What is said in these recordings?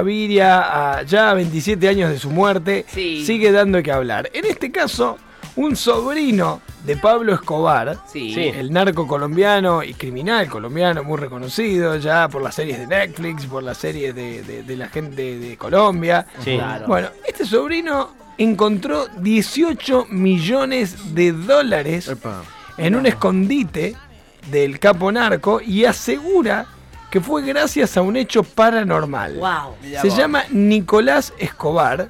Gaviria, a ya 27 años de su muerte, Sí. sigue dando que hablar. En este caso, un sobrino de Pablo Escobar, Sí. El narco colombiano y criminal colombiano muy reconocido ya por las series de Netflix, por las series de, de- de la gente de Colombia. Sí. Claro. Bueno, este sobrino encontró 18 millones de dólares en un escondite del capo narco y asegura que fue gracias a un hecho paranormal. Wow. Se llama Nicolás Escobar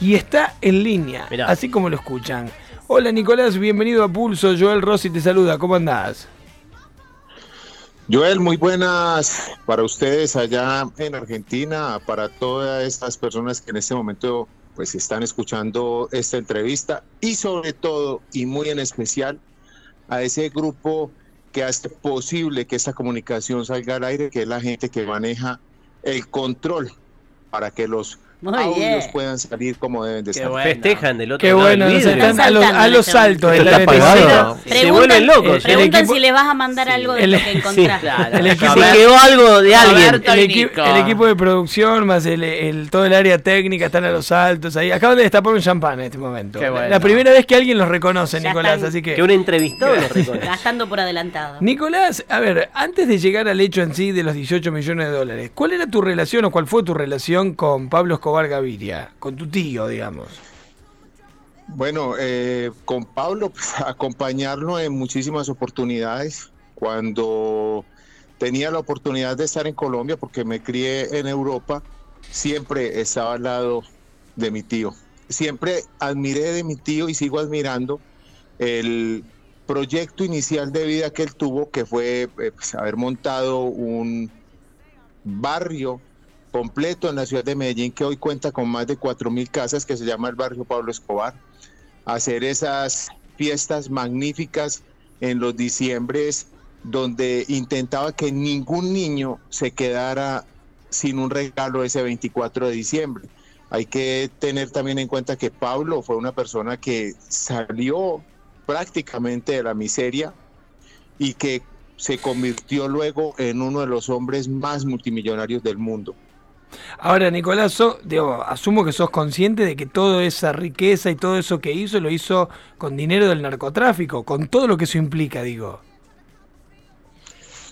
y está en línea, Mirá. así como lo escuchan. Hola Nicolás, bienvenido a Pulso. Joel Rossi te saluda, ¿cómo andás? Joel, muy buenas para ustedes allá en Argentina, para todas estas personas que en este momento pues están escuchando esta entrevista y sobre todo y muy en especial a ese grupo que hace posible que esta comunicación salga al aire, que es la gente que maneja el control para que los Muy audios bien. puedan salir como deben de bueno. Festejan del otro Qué lado del bueno, vidrio. están a los, a los saltos. Está en apagado. Se vuelven locos. el Preguntan equipo- si le vas a mandar algo de el- lo que encontraste. Claro. El equipo- quedó algo de alguien. El, equi- equipo de producción más el, el- todo el área técnica están a los saltos ahí. Acaban de destapar un champán en este momento. Qué bueno. La primera vez que alguien los reconoce, Ya Nicolás, están- así que... Que un entrevistado lo reconoce. Gastando por adelantado. Nicolás, a ver, antes de llegar al hecho en sí de los 18 millones de dólares, ¿cuál era tu relación o cuál fue tu relación con Pablo Escobar Gaviria? Con tu tío, digamos. Bueno, eh, con Pablo, pues, acompañarlo en muchísimas oportunidades. Cuando tenía la oportunidad de estar en Colombia, porque me crié en Europa, siempre estaba al lado de mi tío. Siempre admiré de mi tío y sigo admirando el proyecto inicial de vida que él tuvo, que fue eh, pues, haber montado un barrio completo en la ciudad de Medellín, que hoy cuenta con más de 4.000 casas, que se llama el barrio Pablo Escobar hacer esas fiestas magníficas en los diciembres donde intentaba que ningún niño se quedara sin un regalo ese 24 de diciembre. Hay que tener también en cuenta que Pablo fue una persona que salió prácticamente de la miseria y que se convirtió luego en uno de los hombres más multimillonarios del mundo. Ahora, Nicolás, so- digo, asumo que sos consciente de que toda esa riqueza y todo eso que hizo lo hizo con dinero del narcotráfico, con todo lo que eso implica, digo.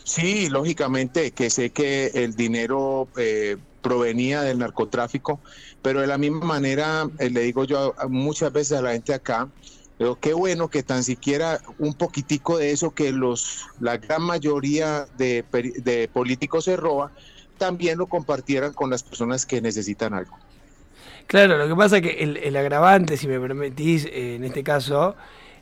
Sí, lógicamente que sé que el dinero eh, provenía del narcotráfico, pero de la misma manera eh, le digo yo muchas veces a la gente acá, digo, qué bueno que tan siquiera un poquitico de eso que los la gran mayoría de, de políticos se roba, también lo compartieran con las personas que necesitan algo. Claro, lo que pasa es que el, el agravante, si me permitís, eh, en este caso,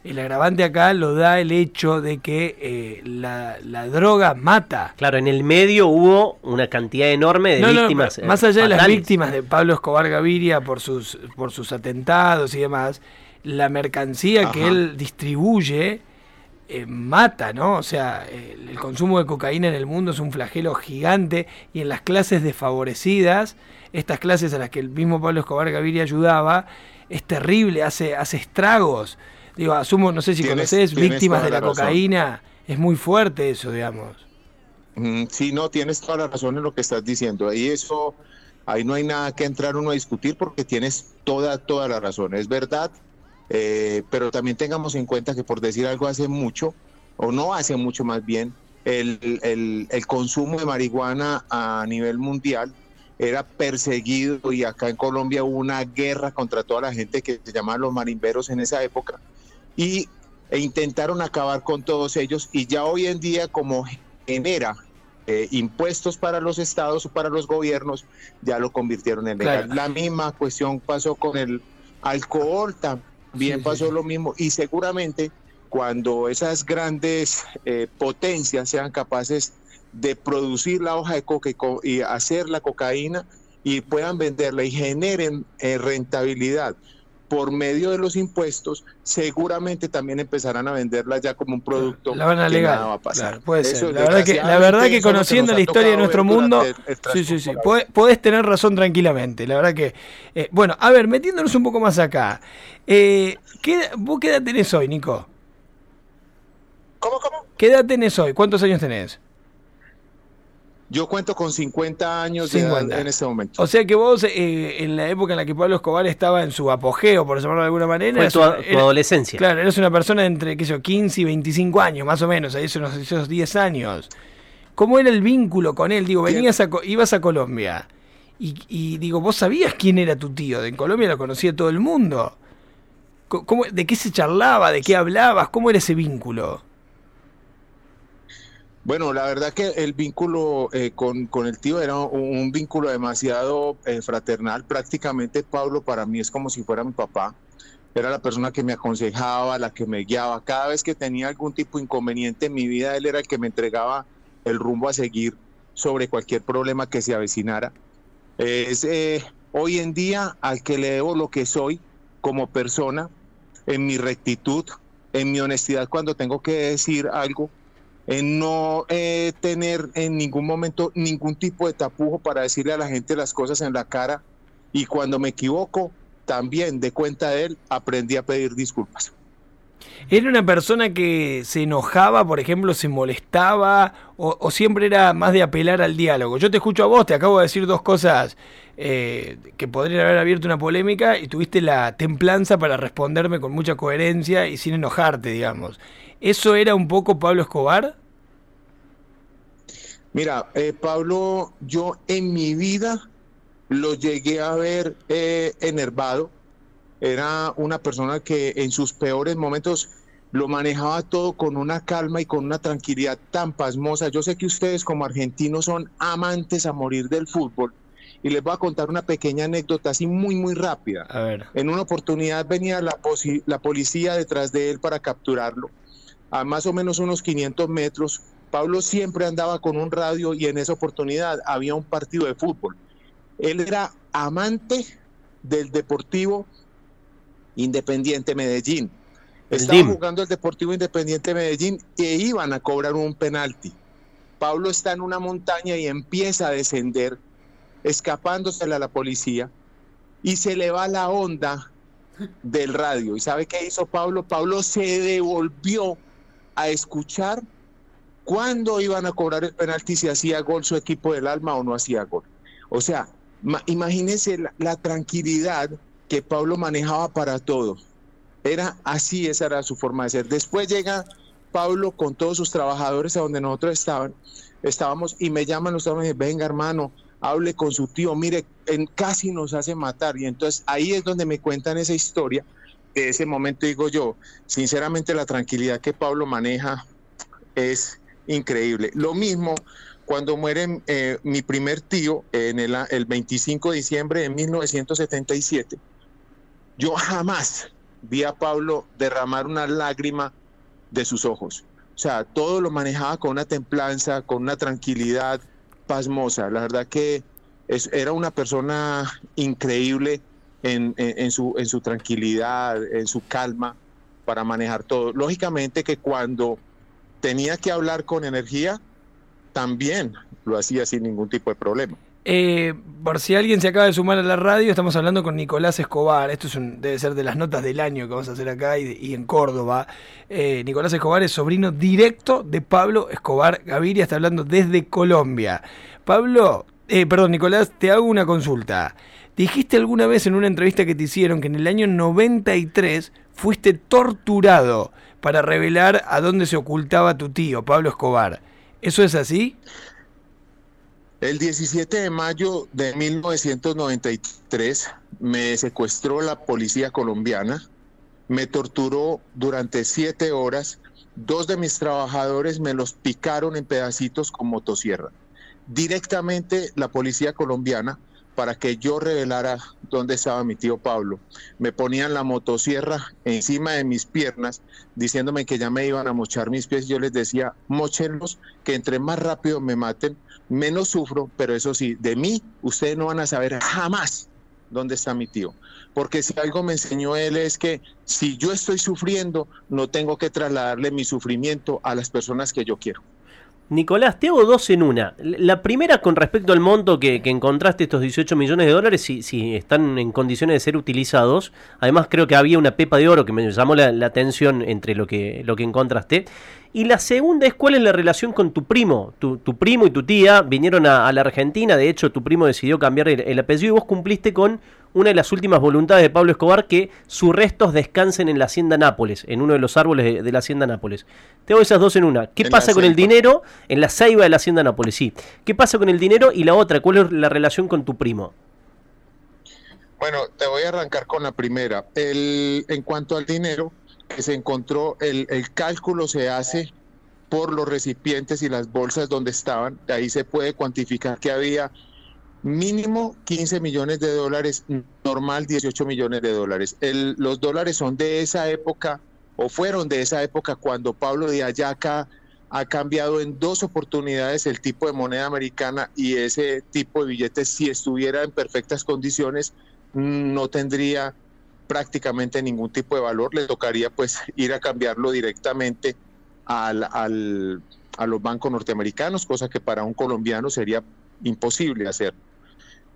el agravante acá lo da el hecho de que eh, la, la droga mata. Claro, en el medio hubo una cantidad enorme de No, víctimas. eh, más allá de las víctimas de Pablo Escobar Gaviria por sus, por sus atentados y demás, la mercancía que él distribuye eh, mata, ¿no? O sea, el, el consumo de cocaína en el mundo es un flagelo gigante y en las clases desfavorecidas, estas clases a las que el mismo Pablo Escobar Gaviria ayudaba, es terrible, hace, hace estragos. Digo, asumo, no sé si Tienes- conoces, tienes víctimas de la, cocaína, es muy fuerte eso, digamos. Mm, Sí, no, tienes toda la razón en lo que estás diciendo. Ahí eso, ahí no hay nada que entrar uno a discutir porque tienes toda, toda la razón. Es verdad, eh, pero también tengamos en cuenta que por decir algo hace mucho, o no hace mucho más bien, el, el- el consumo de marihuana a nivel mundial era perseguido y acá en Colombia hubo una guerra contra toda la gente que se llamaban los marimberos en esa época y e intentaron acabar con todos ellos y ya hoy en día como genera eh, impuestos para los estados o para los gobiernos, ya lo convirtieron en legal. Claro. La misma cuestión pasó con el alcohol, también Sí, pasó sí. lo mismo y seguramente cuando esas grandes eh, potencias sean capaces de producir la hoja de coca y, co- y hacer la cocaína y puedan venderla y generen eh, rentabilidad por medio de los impuestos, seguramente también empezarán a venderla ya como un producto La van a que alegar. nada va a pasar. Claro, puede Eso, ser. La verdad que, la verdad conociendo la historia de nuestro mundo, durante el- el sí, sí, sí, transcurso podés, podés tener razón tranquilamente. La verdad que, eh, bueno, a ver, metiéndonos un poco más acá, eh, ¿qué, ¿vos qué edad tenés hoy, Nico? ¿Cómo, cómo? ¿Qué edad tenés hoy? ¿Cuántos años tenés? Yo cuento con 50 años de 50. edad en este momento. O sea que vos, eh, en la época en la que Pablo Escobar estaba en su apogeo, por llamarlo de alguna manera, Fue tu, una- tu era- adolescencia. claro, eres una persona entre, qué sé yo, 15 y 25 años, más o menos, ahí esos, esos 10 años. ¿Cómo era el vínculo con él? Digo, venías a, Co- ibas a Colombia y, y digo, ¿vos sabías quién era tu tío? De en Colombia lo conocía todo el mundo. Co- ¿Cómo, ¿De qué se charlaba? ¿De qué hablabas? ¿Cómo era ese vínculo? Bueno, la verdad que el vínculo eh, con, con el tío era un, vínculo demasiado eh, fraternal. Prácticamente Pablo para mí es como si fuera mi papá. Era la persona que me aconsejaba, la que me guiaba. Cada vez que tenía algún tipo de inconveniente en mi vida, él era el que me entregaba el rumbo a seguir sobre cualquier problema que se avecinara. Es eh, hoy en día al que le debo lo que soy como persona, en mi rectitud, en mi honestidad cuando tengo que decir algo, en no eh, tener en ningún momento ningún tipo de tapujo para decirle a la gente las cosas en la cara y cuando me equivoco, también de cuenta de él, aprendí a pedir disculpas. ¿Era una persona que se enojaba, por ejemplo, se molestaba o, siempre era más de apelar al diálogo? Yo te escucho a vos, te acabo de decir dos cosas eh, que podrían haber abierto una polémica y tuviste la templanza para responderme con mucha coherencia y sin enojarte, digamos. ¿Eso era un poco Pablo Escobar? Mira, eh, Pablo, yo en mi vida lo llegué a ver eh, enervado. Era una persona que en sus peores momentos lo manejaba todo con una calma y con una tranquilidad tan pasmosa. Yo sé que ustedes como argentinos son amantes a morir del fútbol y les voy a contar una pequeña anécdota así muy, muy rápida. A ver. En una oportunidad venía la, la policía detrás de él para capturarlo. A más o menos unos 500 metros, Pablo siempre andaba con un radio y en esa oportunidad había un partido de fútbol. Él era amante del Deportivo Independiente Medellín. El Estaba jugando el Deportivo Independiente Medellín e iban a cobrar un penalti. Pablo está en una montaña y empieza a descender, escapándosele a la policía, y se le va la onda del radio. ¿Y sabe qué hizo Pablo? Pablo se devolvió a escuchar cuándo iban a cobrar el penalti, si hacía gol su equipo del alma o no hacía gol. O sea, ma- imagínense la, la tranquilidad que Pablo manejaba para todo. Era así, esa era su forma de ser. Después llega Pablo con todos sus trabajadores a donde nosotros estaban, estábamos y me llaman los trabajadores venga hermano, hable con su tío, mire, en, casi nos hace matar. Y entonces ahí es donde me cuentan esa historia. De ese momento digo yo, sinceramente la tranquilidad que Pablo maneja es increíble. Lo mismo cuando muere eh, mi primer tío en el, el 25 de diciembre de 1977. Yo jamás vi a Pablo derramar una lágrima de sus ojos. O sea, todo lo manejaba con una templanza, con una tranquilidad pasmosa. La verdad que es- era una persona increíble en, en- su tranquilidad, en su calma para manejar todo. Lógicamente que cuando tenía que hablar con energía, también lo hacía sin ningún tipo de problema. Eh, por si alguien se acaba de sumar a la radio, estamos hablando con Nicolás Escobar. Esto es un- debe ser de las notas del año que vamos a hacer acá y, en Córdoba. Eh, Nicolás Escobar es sobrino directo de Pablo Escobar Gaviria, está hablando desde Colombia. Pablo, eh, perdón, Nicolás, te hago una consulta. Dijiste alguna vez en una entrevista que te hicieron que en el año 93 fuiste torturado para revelar a dónde se ocultaba tu tío, Pablo Escobar. ¿Eso es así? El 17 de mayo de 1993 me secuestró la policía colombiana, me torturó durante siete horas, dos de mis trabajadores me los picaron en pedacitos con motosierra. Directamente la policía colombiana para que yo revelara dónde estaba mi tío Pablo. Me ponían la motosierra encima de mis piernas, diciéndome que ya me iban a mochar mis pies. Yo les decía, mochenlos, que entre más rápido me maten, menos sufro, pero eso sí, de mí ustedes no van a saber jamás dónde está mi tío. Porque si algo me enseñó él es que si yo estoy sufriendo, no tengo que trasladarle mi sufrimiento a las personas que yo quiero. Nicolás, te hago dos en una. La primera con respecto al monto que, encontraste, estos 18 millones de dólares, si, están en condiciones de ser utilizados. Además creo que había una pepa de oro que me llamó la, la, atención entre lo que, lo que encontraste. Y la segunda es cuál es la relación con tu primo. Tu, primo y tu tía vinieron a, a, la Argentina, de hecho tu primo decidió cambiar el, el apellido y vos cumpliste con una de las últimas voluntades de Pablo Escobar que sus restos descansen en la hacienda Nápoles, en uno de los árboles de, de la hacienda Nápoles. Tengo esas dos en una. ¿Qué En pasa con el dinero? En la ceiba de la hacienda Nápoles, sí. ¿Qué pasa con el dinero? Y la otra, ¿cuál es la relación con tu primo? Bueno, te voy a arrancar con la primera. El, en cuanto al dinero que se encontró, el, el cálculo se hace por los recipientes y las bolsas donde estaban. De ahí se puede cuantificar que había mínimo 15 millones de dólares, normal 18 millones de dólares. El- los dólares son de esa época o fueron de esa época cuando Pablo de Ayaca ha cambiado en dos oportunidades el tipo de moneda americana y ese tipo de billetes si estuviera en perfectas condiciones mm, no tendría prácticamente ningún tipo de valor, le tocaría pues ir a cambiarlo directamente al, al- a los bancos norteamericanos, cosa que para un colombiano sería imposible hacer.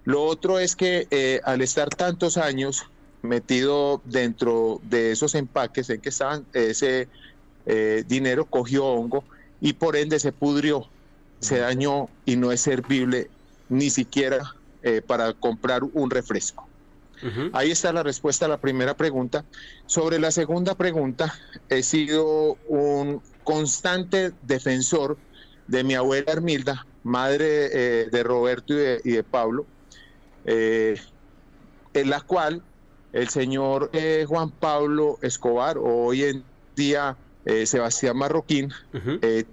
Lo otro es que eh, al estar tantos años metido dentro de esos empaques en que estaban, ese eh, dinero cogió hongo y por ende se pudrió, se dañó y no es servible ni siquiera eh, para comprar un refresco. Ahí está la respuesta a la primera pregunta. Sobre la segunda pregunta, he sido un constante defensor de mi abuela Hermilda, madre eh, de Roberto y de, y de Pablo, eh, en la cual el señor eh, Juan Pablo Escobar, o hoy en día eh, Sebastián Marroquín,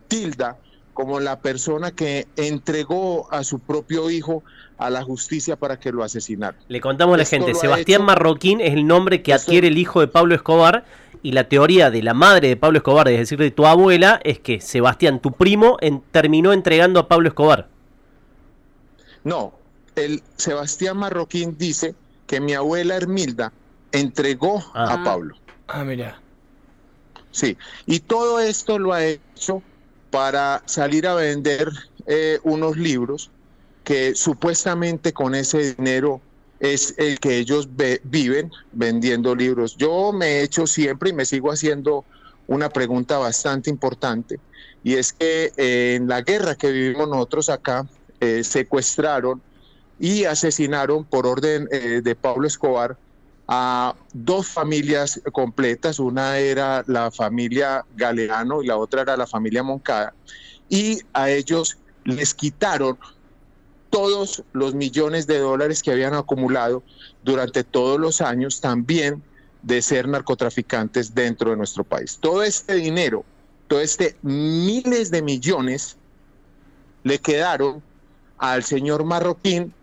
tilda como la persona que entregó a su propio hijo a la justicia para que lo asesinara. Le contamos a la gente, Sebastián hecho- Marroquín es el nombre que Esto- adquiere el hijo de Pablo Escobar y la teoría de la madre de Pablo Escobar, es decir, de tu abuela, es que Sebastián, tu primo, en- terminó entregando a Pablo Escobar. No, el Sebastián Marroquín dice que mi abuela Hermilda entregó Ah. a Pablo. Ah, mira. Sí, y todo esto lo ha hecho para salir a vender eh, unos libros que supuestamente con ese dinero es el que ellos ve- viven vendiendo libros. Yo me he hecho siempre y me sigo haciendo una pregunta bastante importante y es que eh, en la guerra que vivimos nosotros acá eh, secuestraron y asesinaron por orden eh, de Pablo Escobar a dos familias completas, una era la familia Galeano y la otra era la familia Moncada, y a ellos les quitaron todos los millones de dólares que habían acumulado durante todos los años también de ser narcotraficantes dentro de nuestro país. Todo este dinero, todo este miles de millones le quedaron al señor Marroquín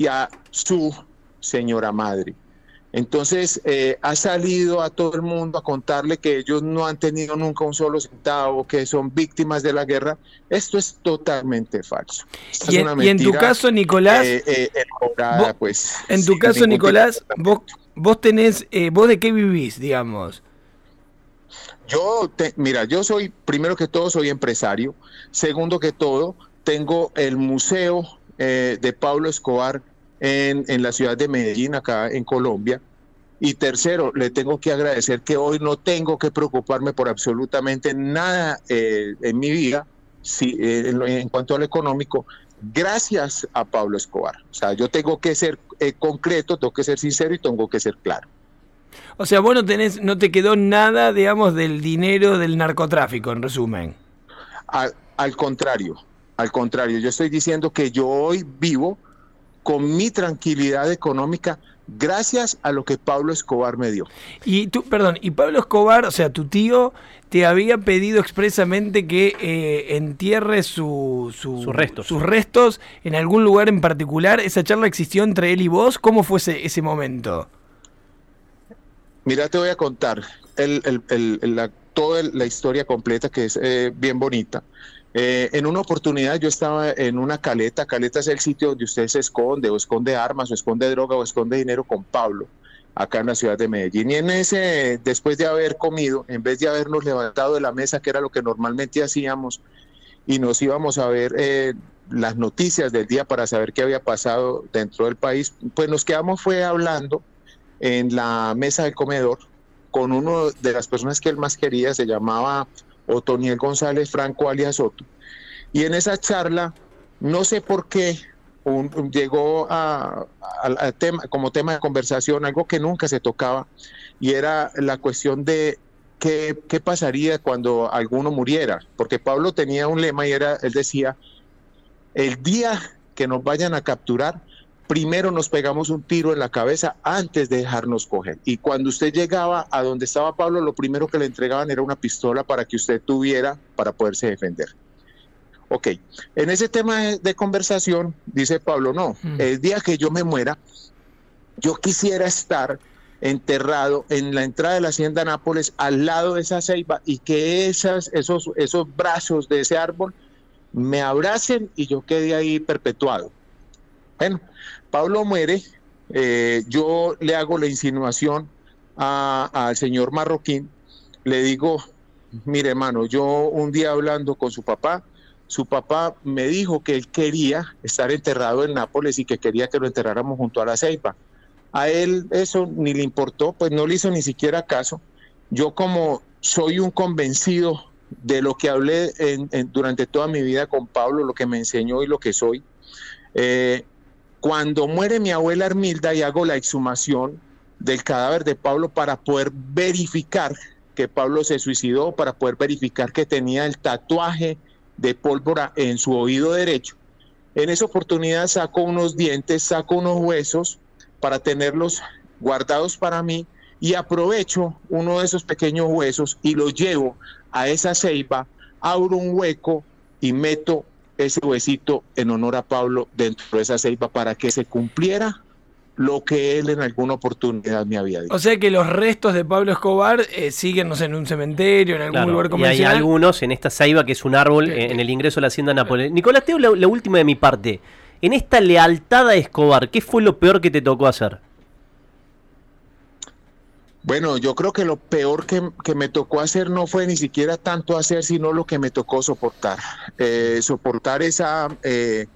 y a su señora madre. Entonces eh, ha salido a todo el mundo a contarle que ellos no han tenido nunca un solo centavo, que son víctimas de la guerra. Esto es totalmente falso. Y es en, una y en tu mentira, caso, Nicolás, eh, eh, elaborada, vos- pues, en tu caso, Nicolás, vos, vos tenés, eh, vos de qué vivís, digamos. Yo, te- mira, yo soy, primero que todo, soy empresario. Segundo que todo, tengo el museo de Pablo Escobar en, en la ciudad de Medellín, acá en Colombia. Y tercero, le tengo que agradecer que hoy no tengo que preocuparme por absolutamente nada eh, en mi vida si, eh, en, lo- en cuanto a lo económico, gracias a Pablo Escobar. O sea, yo tengo que ser eh, concreto, tengo que ser sincero y tengo que ser claro. O sea, vos no tenés, no te quedó nada, digamos, del dinero del narcotráfico, en resumen. Al, al contrario, al contrario, yo estoy diciendo que yo hoy vivo con mi tranquilidad económica gracias a lo que Pablo Escobar me dio. Y tú, perdón, y Pablo Escobar, o sea, tu tío, te había pedido expresamente que eh, entierres su, su- Sus restos. sus restos en algún lugar en particular. ¿Esa charla existió entre él y vos? ¿Cómo fue ese, ese momento? Mira, te voy a contar el, el- el- el- la, toda la historia completa que es eh, bien bonita. Eh, en una oportunidad yo estaba en una caleta, caleta es el sitio donde usted se esconde o esconde armas o esconde droga o esconde dinero con Pablo, acá en la ciudad de Medellín. Y en ese, después de haber comido, en vez de habernos levantado de la mesa, que era lo que normalmente hacíamos, y nos íbamos a ver eh, las noticias del día para saber qué había pasado dentro del país, pues nos quedamos fue hablando en la mesa del comedor con uno de las personas que él más quería, se llamaba Otoniel González Franco alias Soto. Y en esa charla, no sé por qué, llegó a, tema, como tema de conversación algo que nunca se tocaba, y era la cuestión de qué, qué pasaría cuando alguno muriera, porque Pablo tenía un lema y era, él decía, el día que nos vayan a capturar, primero nos pegamos un tiro en la cabeza antes de dejarnos coger. Y cuando usted llegaba a donde estaba Pablo, lo primero que le entregaban era una pistola para que usted tuviera para poderse defender. Ok, en ese tema de, conversación, dice Pablo, no, mm. el día que yo me muera, yo quisiera estar enterrado en la entrada de la hacienda Nápoles, al lado de esa ceiba, y que esas, esos, esos brazos de ese árbol me abracen y yo quede ahí perpetuado. Bueno, Pablo muere, eh, yo le hago la insinuación al señor Marroquín, le digo, mire hermano, yo un día hablando con su papá, su papá me dijo que él quería estar enterrado en Nápoles y que quería que lo enterráramos junto a la ceiba. A él eso ni le importó, pues no le hizo ni siquiera caso. Yo como soy un convencido de lo que hablé durante toda mi vida con Pablo, lo que me enseñó y lo que soy, eh, cuando muere mi abuela Armilda y hago la exhumación del cadáver de Pablo para poder verificar que Pablo se suicidó, para poder verificar que tenía el tatuaje de pólvora en su oído derecho. En esa oportunidad saco unos dientes, saco unos huesos para tenerlos guardados para mí y aprovecho uno de esos pequeños huesos y lo llevo a esa ceiba, abro un hueco y meto ese huesito en honor a Pablo dentro de esa ceiba para que se cumpliera lo que él en alguna oportunidad me había dicho. O sea que los restos de Pablo Escobar eh, siguen en un cementerio, en algún lugar comercial. Y hay algunos en esta ceiba que es un árbol en el ingreso a la hacienda Nápoles. Nicolás, te la, la última de mi parte. En esta lealtad a Escobar, ¿qué fue lo peor que te tocó hacer? Bueno, yo creo que lo peor que, me tocó hacer no fue ni siquiera tanto hacer, sino lo que me tocó soportar. Eh, soportar esa eh,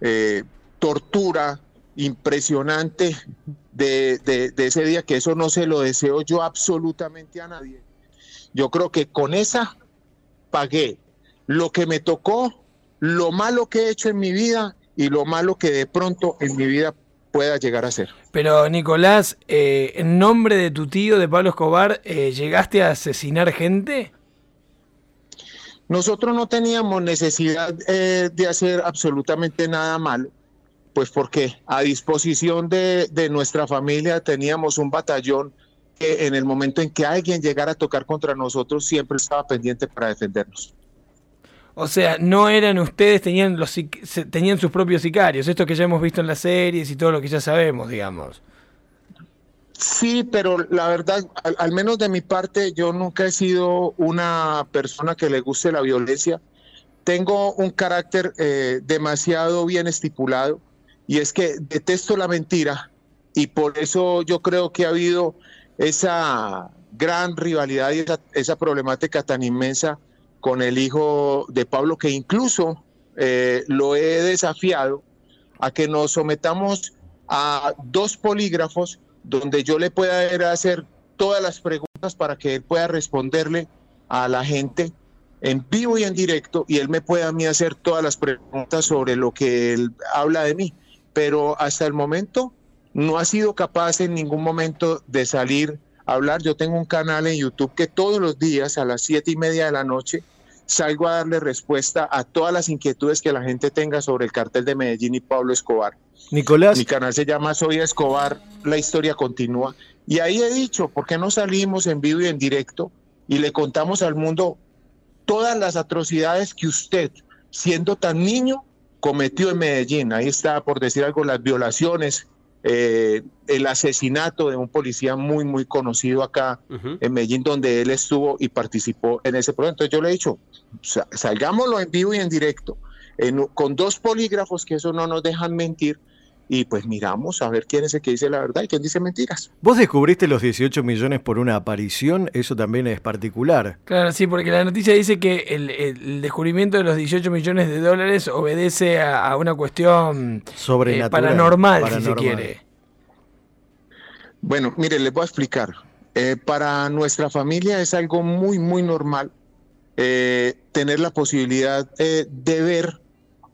eh, tortura impresionante de, ese día, que eso no se lo deseo yo absolutamente a nadie. Yo creo que con esa pagué lo que me tocó, lo malo que he hecho en mi vida y lo malo que de pronto en mi vida pueda llegar a ser. Pero Nicolás, eh, en nombre de tu tío, de Pablo Escobar, eh, ¿llegaste a asesinar gente? Nosotros no teníamos necesidad eh, de hacer absolutamente nada malo, pues porque a disposición de, de nuestra familia teníamos un batallón que en el momento en que alguien llegara a tocar contra nosotros siempre estaba pendiente para defendernos. O sea, no eran ustedes, tenían, los, tenían sus propios sicarios, esto que ya hemos visto en las series y todo lo que ya sabemos, digamos. Sí, pero la verdad, al, menos de mi parte, yo nunca he sido una persona que le guste la violencia. Tengo un carácter eh, demasiado bien estipulado y es que detesto la mentira y por eso yo creo que ha habido esa gran rivalidad y esa problemática tan inmensa con el hijo de Pablo, que incluso eh, lo he desafiado a que nos sometamos a dos polígrafos donde yo le pueda hacer todas las preguntas para que él pueda responderle a la gente en vivo y en directo y él me pueda a mí hacer todas las preguntas sobre lo que él habla de mí. Pero hasta el momento no ha sido capaz en ningún momento de salir hablar. Yo tengo un canal en YouTube que todos los días a las siete y media de la noche salgo a darle respuesta a todas las inquietudes que la gente tenga sobre el cartel de Medellín y Pablo Escobar. Nicolás. Mi canal se llama Soy Escobar, la historia continúa. Y ahí he dicho, ¿por qué no salimos en vivo y en directo y le contamos al mundo todas las atrocidades que usted, siendo tan niño, cometió en Medellín? Ahí está, por decir algo, las violaciones, eh, el asesinato de un policía muy, muy conocido acá en Medellín, donde él estuvo y participó en ese proyecto. Entonces yo le he dicho, salgámoslo en vivo y en directo, con dos polígrafos, que eso no nos dejan mentir, y pues miramos a ver quién es el que dice la verdad y quién dice mentiras. ¿Vos descubriste los 18 millones por una aparición? Eso también es particular. Claro, sí, porque la noticia dice que el, el descubrimiento de los 18 millones de dólares obedece a, a una cuestión Sobrenatural. eh, paranormal, si se quiere. Bueno, mire, les voy a explicar. Eh, para nuestra familia es algo muy, muy normal eh, tener la posibilidad eh, de ver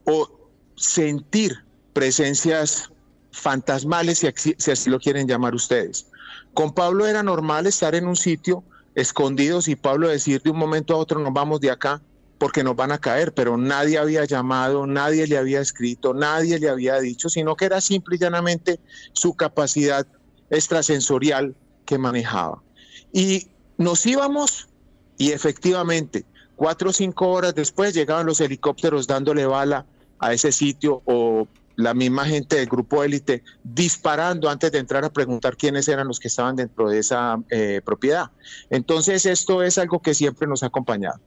o sentir presencias fantasmales, si, así lo quieren llamar ustedes. Con Pablo era normal estar en un sitio escondidos y Pablo decir de un momento a otro nos vamos de acá porque nos van a caer, pero nadie había llamado, nadie le había escrito, nadie le había dicho, sino que era simple y llanamente su capacidad extrasensorial que manejaba. Y nos íbamos y efectivamente, cuatro o cinco horas después llegaban los helicópteros dándole bala a ese sitio o la misma gente del grupo élite disparando antes de entrar a preguntar quiénes eran los que estaban dentro de esa eh, propiedad. Entonces esto es algo que siempre nos ha acompañado.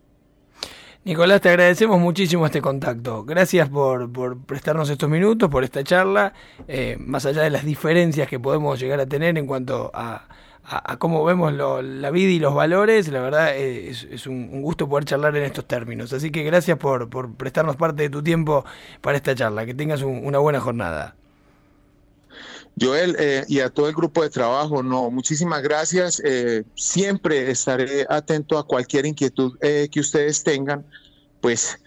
Nicolás, te agradecemos muchísimo este contacto. Gracias por, por prestarnos estos minutos, por esta charla, eh, más allá de las diferencias que podemos llegar a tener en cuanto a, a- a cómo vemos lo- la vida y los valores, la verdad eh, es, es un, un gusto poder charlar en estos términos. Así que gracias por, por prestarnos parte de tu tiempo para esta charla. Que tengas un- una buena jornada. Joel, eh, y a todo el grupo de trabajo, no, muchísimas gracias. Eh, siempre estaré atento a cualquier inquietud eh, que ustedes tengan. Pues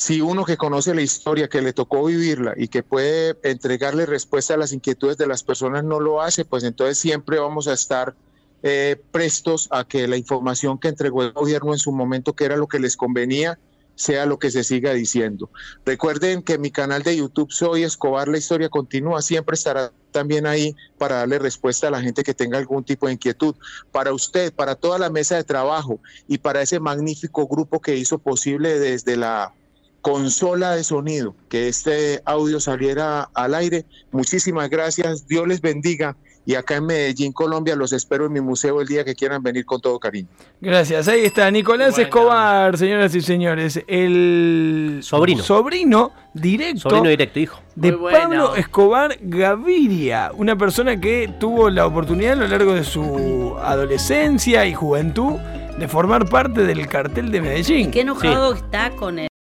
si uno que conoce la historia, que le tocó vivirla y que puede entregarle respuesta a las inquietudes de las personas no lo hace, pues entonces siempre vamos a estar eh, prestos a que la información que entregó el gobierno en su momento, que era lo que les convenía, sea lo que se siga diciendo. Recuerden que mi canal de YouTube Soy Escobar, la historia continúa, siempre estará también ahí para darle respuesta a la gente que tenga algún tipo de inquietud. Para usted, para toda la mesa de trabajo y para ese magnífico grupo que hizo posible desde la consola de sonido que este audio saliera al aire. Muchísimas gracias, Dios les bendiga y acá en Medellín, Colombia, los espero en mi museo el día que quieran venir con todo cariño. Gracias. Ahí está Nicolás Bueno. Escobar, señoras y señores, el Sobrino. sobrino directo Sobrino directo, hijo. de bueno. Pablo Escobar Gaviria, una persona que tuvo la oportunidad a lo largo de su adolescencia y juventud de formar parte del cartel de Medellín. Qué enojado está con el